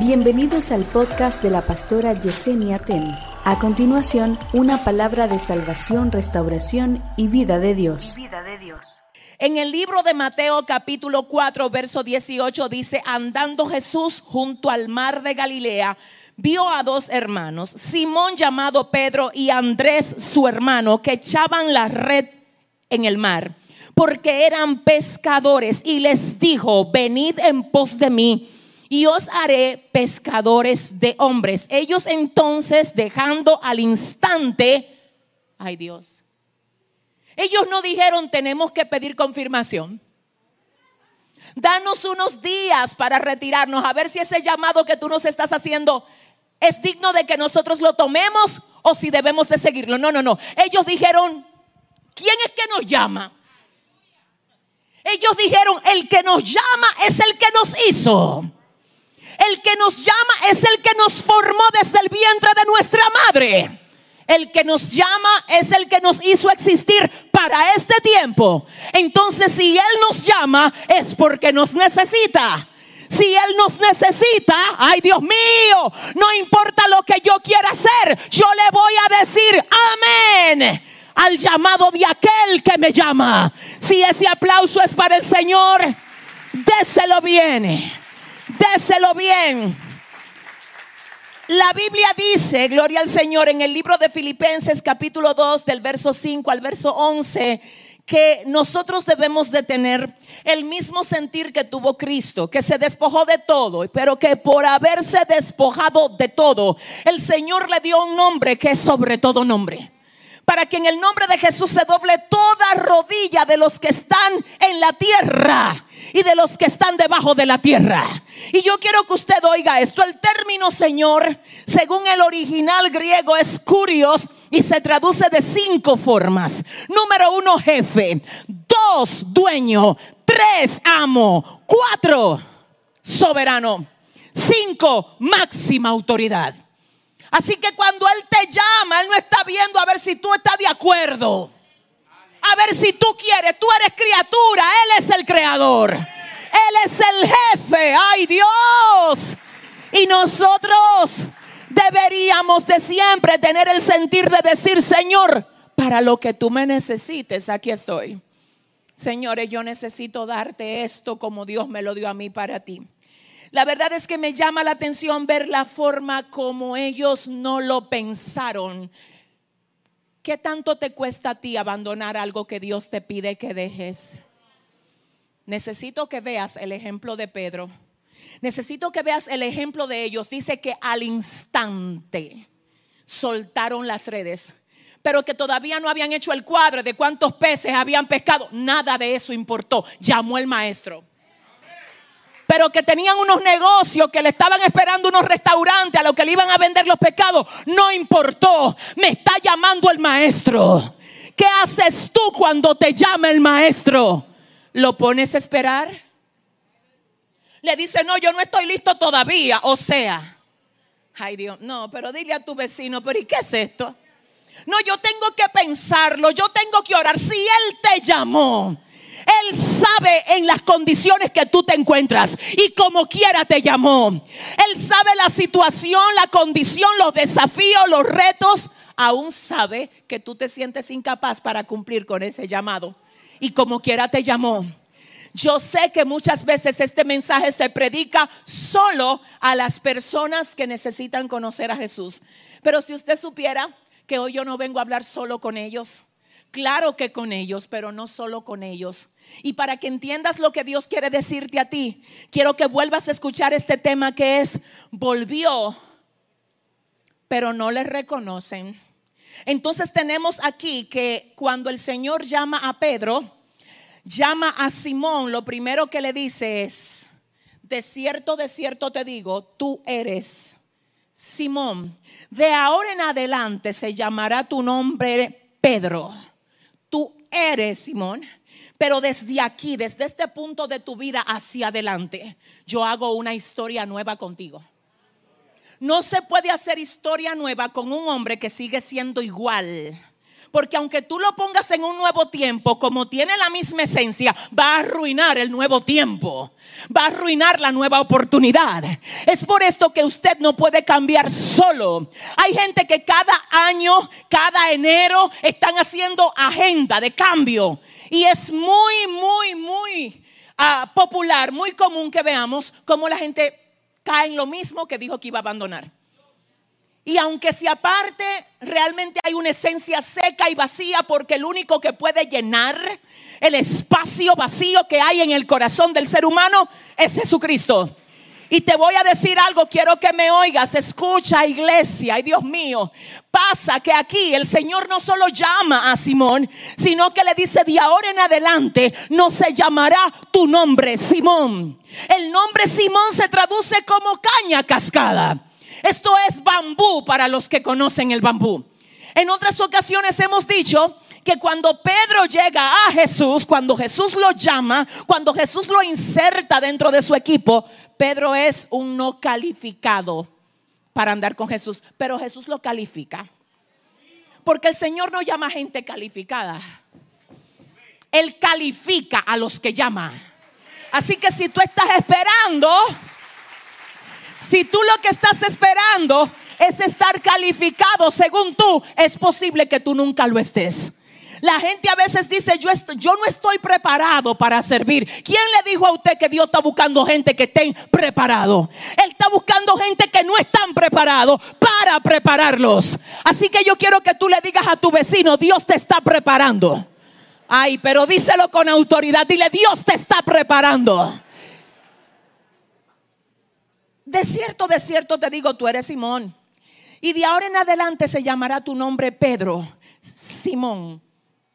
Bienvenidos al podcast de la pastora Yesenia Ten. A continuación, una palabra de salvación, restauración y vida de Dios. En el libro de Mateo capítulo 4, verso 18 dice, andando Jesús junto al mar de Galilea, vio a dos hermanos, Simón llamado Pedro y Andrés su hermano, que echaban la red en el mar, porque eran pescadores, y les dijo, venid en pos de mí y os haré pescadores de hombres. Ellos entonces, dejando al instante, ay Dios, ellos no dijeron tenemos que pedir confirmación. Danos unos días para retirarnos, a ver si ese llamado que tú nos estás haciendo es digno de que nosotros lo tomemos o si debemos de seguirlo. No, no, no. Ellos dijeron, ¿quién es que nos llama? Ellos dijeron, el que nos llama es el que nos hizo. El que nos llama es el que nos formó desde el vientre de nuestra madre. El que nos llama es el que nos hizo existir para este tiempo. Entonces, si Él nos llama, es porque nos necesita. Si Él nos necesita, ay Dios mío, no importa lo que yo quiera hacer, yo le voy a decir amén al llamado de aquel que me llama. Si ese aplauso es para el Señor, déselo bien déselo bien. La Biblia dice, gloria al Señor, en el libro de Filipenses capítulo 2 del verso 5 al verso 11, que nosotros debemos de tener el mismo sentir que tuvo Cristo, que se despojó de todo, pero que por haberse despojado de todo, el Señor le dio un nombre que es sobre todo nombre para que en el nombre de Jesús se doble toda rodilla de los que están en la tierra y de los que están debajo de la tierra. Y yo quiero que usted oiga esto. El término Señor, según el original griego, es curios y se traduce de cinco formas. Número uno, jefe. Dos, dueño. Tres, amo. Cuatro, soberano. Cinco, máxima autoridad. Así que cuando Él te acuerdo. A ver si tú quieres, tú eres criatura, Él es el creador. Él es el jefe, ay Dios. Y nosotros deberíamos de siempre tener el sentir de decir, Señor, para lo que tú me necesites, aquí estoy. Señores, yo necesito darte esto como Dios me lo dio a mí para ti. La verdad es que me llama la atención ver la forma como ellos no lo pensaron. ¿Qué tanto te cuesta a ti abandonar algo que Dios te pide que dejes? Necesito que veas el ejemplo de Pedro. Necesito que veas el ejemplo de ellos. Dice que al instante soltaron las redes, pero que todavía no habían hecho el cuadro de cuántos peces habían pescado. Nada de eso importó. Llamó el maestro pero que tenían unos negocios, que le estaban esperando unos restaurantes a los que le iban a vender los pecados, no importó. Me está llamando el maestro. ¿Qué haces tú cuando te llama el maestro? ¿Lo pones a esperar? Le dice, no, yo no estoy listo todavía. O sea, ay Dios, no, pero dile a tu vecino, pero ¿y qué es esto? No, yo tengo que pensarlo, yo tengo que orar. Si Él te llamó, él sabe en las condiciones que tú te encuentras y como quiera te llamó. Él sabe la situación, la condición, los desafíos, los retos. Aún sabe que tú te sientes incapaz para cumplir con ese llamado y como quiera te llamó. Yo sé que muchas veces este mensaje se predica solo a las personas que necesitan conocer a Jesús. Pero si usted supiera que hoy yo no vengo a hablar solo con ellos, Claro que con ellos, pero no solo con ellos. Y para que entiendas lo que Dios quiere decirte a ti, quiero que vuelvas a escuchar este tema que es, volvió, pero no le reconocen. Entonces tenemos aquí que cuando el Señor llama a Pedro, llama a Simón, lo primero que le dice es, de cierto, de cierto te digo, tú eres Simón. De ahora en adelante se llamará tu nombre Pedro eres, Simón. Pero desde aquí, desde este punto de tu vida hacia adelante, yo hago una historia nueva contigo. No se puede hacer historia nueva con un hombre que sigue siendo igual. Porque aunque tú lo pongas en un nuevo tiempo, como tiene la misma esencia, va a arruinar el nuevo tiempo. Va a arruinar la nueva oportunidad. Es por esto que usted no puede cambiar solo. Hay gente que cada año, cada enero, están haciendo agenda de cambio. Y es muy, muy, muy ah, popular, muy común que veamos cómo la gente cae en lo mismo que dijo que iba a abandonar. Y aunque se aparte, realmente hay una esencia seca y vacía porque el único que puede llenar el espacio vacío que hay en el corazón del ser humano es Jesucristo. Y te voy a decir algo, quiero que me oigas, escucha iglesia, ay Dios mío, pasa que aquí el Señor no solo llama a Simón, sino que le dice de ahora en adelante no se llamará tu nombre Simón. El nombre Simón se traduce como caña cascada. Esto es bambú para los que conocen el bambú. En otras ocasiones hemos dicho que cuando Pedro llega a Jesús, cuando Jesús lo llama, cuando Jesús lo inserta dentro de su equipo, Pedro es un no calificado para andar con Jesús, pero Jesús lo califica. Porque el Señor no llama gente calificada. Él califica a los que llama. Así que si tú estás esperando, si tú lo que estás esperando es estar calificado según tú, es posible que tú nunca lo estés. La gente a veces dice, yo, yo no estoy preparado para servir. ¿Quién le dijo a usted que Dios está buscando gente que estén preparado? Él está buscando gente que no están preparados para prepararlos. Así que yo quiero que tú le digas a tu vecino, Dios te está preparando. Ay, pero díselo con autoridad. Dile, Dios te está preparando. De cierto, de cierto te digo, tú eres Simón. Y de ahora en adelante se llamará tu nombre Pedro, Simón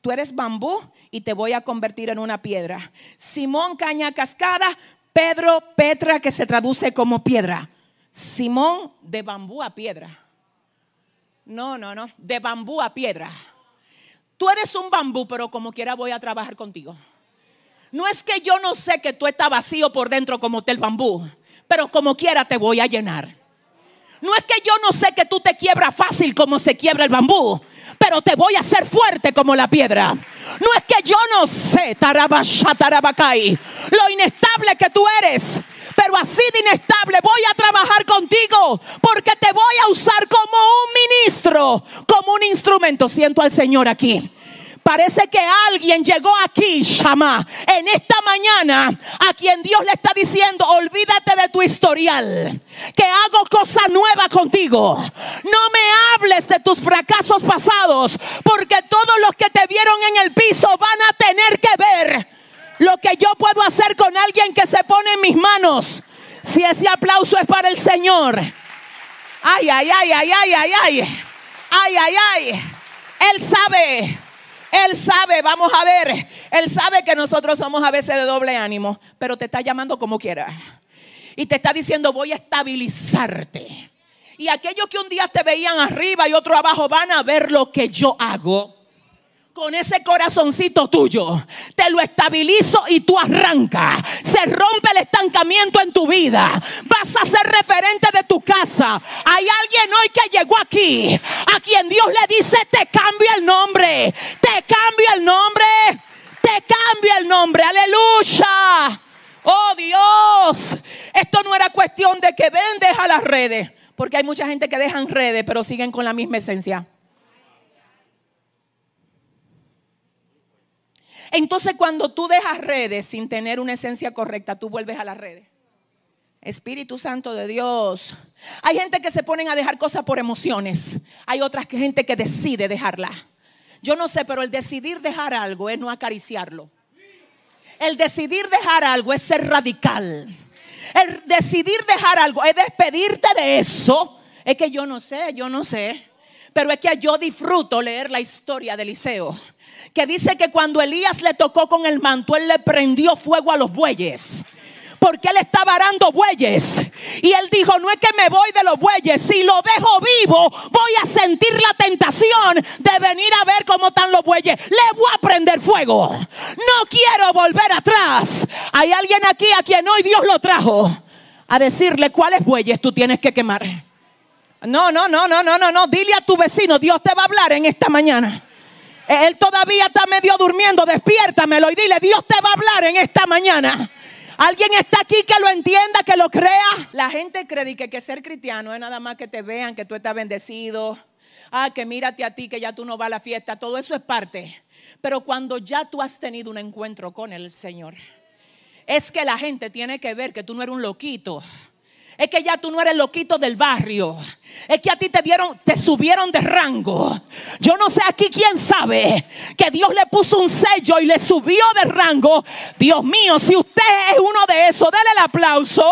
tú eres bambú y te voy a convertir en una piedra. Simón caña cascada, Pedro Petra que se traduce como piedra. Simón de bambú a piedra. No, no, no, de bambú a piedra. Tú eres un bambú, pero como quiera voy a trabajar contigo. No es que yo no sé que tú estás vacío por dentro como el bambú, pero como quiera te voy a llenar. No es que yo no sé que tú te quiebras fácil como se quiebra el bambú, pero te voy a hacer fuerte como la piedra. No es que yo no sé, lo inestable que tú eres, pero así de inestable voy a trabajar contigo porque te voy a usar como un ministro, como un instrumento. Siento al Señor aquí. Parece que alguien llegó aquí, Shama, en esta mañana, a quien Dios le está diciendo, olvídate de tu historial, que hago cosa nueva contigo. No me hables de tus fracasos pasados, porque todos los que te vieron en el piso van a tener que ver lo que yo puedo hacer con alguien que se pone en mis manos. Si ese aplauso es para el Señor. Ay, ay, ay, ay, ay, ay, ay. Ay, ay, ay. Él sabe él sabe, vamos a ver, Él sabe que nosotros somos a veces de doble ánimo, pero te está llamando como quiera. Y te está diciendo, voy a estabilizarte. Y aquellos que un día te veían arriba y otro abajo van a ver lo que yo hago con ese corazoncito tuyo, te lo estabilizo y tú arrancas. Se rompe el estancamiento en tu vida. Vas a ser referente de tu casa. Hay alguien hoy que llegó aquí, a quien Dios le dice, te cambia el nombre, te cambia el nombre, te cambia el nombre. Aleluya. Oh Dios, esto no era cuestión de que ven, deja las redes, porque hay mucha gente que dejan redes, pero siguen con la misma esencia. Entonces cuando tú dejas redes sin tener una esencia correcta, tú vuelves a las redes. Espíritu Santo de Dios. Hay gente que se ponen a dejar cosas por emociones. Hay otra gente que decide dejarla. Yo no sé, pero el decidir dejar algo es no acariciarlo. El decidir dejar algo es ser radical. El decidir dejar algo es despedirte de eso. Es que yo no sé, yo no sé. Pero es que yo disfruto leer la historia de Eliseo que dice que cuando Elías le tocó con el manto, él le prendió fuego a los bueyes porque él estaba arando bueyes. Y él dijo, no es que me voy de los bueyes, si lo dejo vivo, voy a sentir la tentación de venir a ver cómo están los bueyes. Le voy a prender fuego. No quiero volver atrás. Hay alguien aquí a quien hoy Dios lo trajo a decirle cuáles bueyes tú tienes que quemar. No, no, no, no, no, no, no. Dile a tu vecino, Dios te va a hablar en esta mañana. Él todavía está medio durmiendo. Despiértamelo y dile, Dios te va a hablar en esta mañana. ¿Alguien está aquí que lo entienda, que lo crea? La gente cree que, que ser cristiano es nada más que te vean, que tú estás bendecido. Ah, que mírate a ti, que ya tú no vas a la fiesta. Todo eso es parte. Pero cuando ya tú has tenido un encuentro con el Señor, es que la gente tiene que ver que tú no eres un loquito. Es que ya tú no eres loquito del barrio. Es que a ti te dieron, te subieron de rango. Yo no sé aquí quién sabe que Dios le puso un sello y le subió de rango. Dios mío, si usted es uno de esos, déle el aplauso.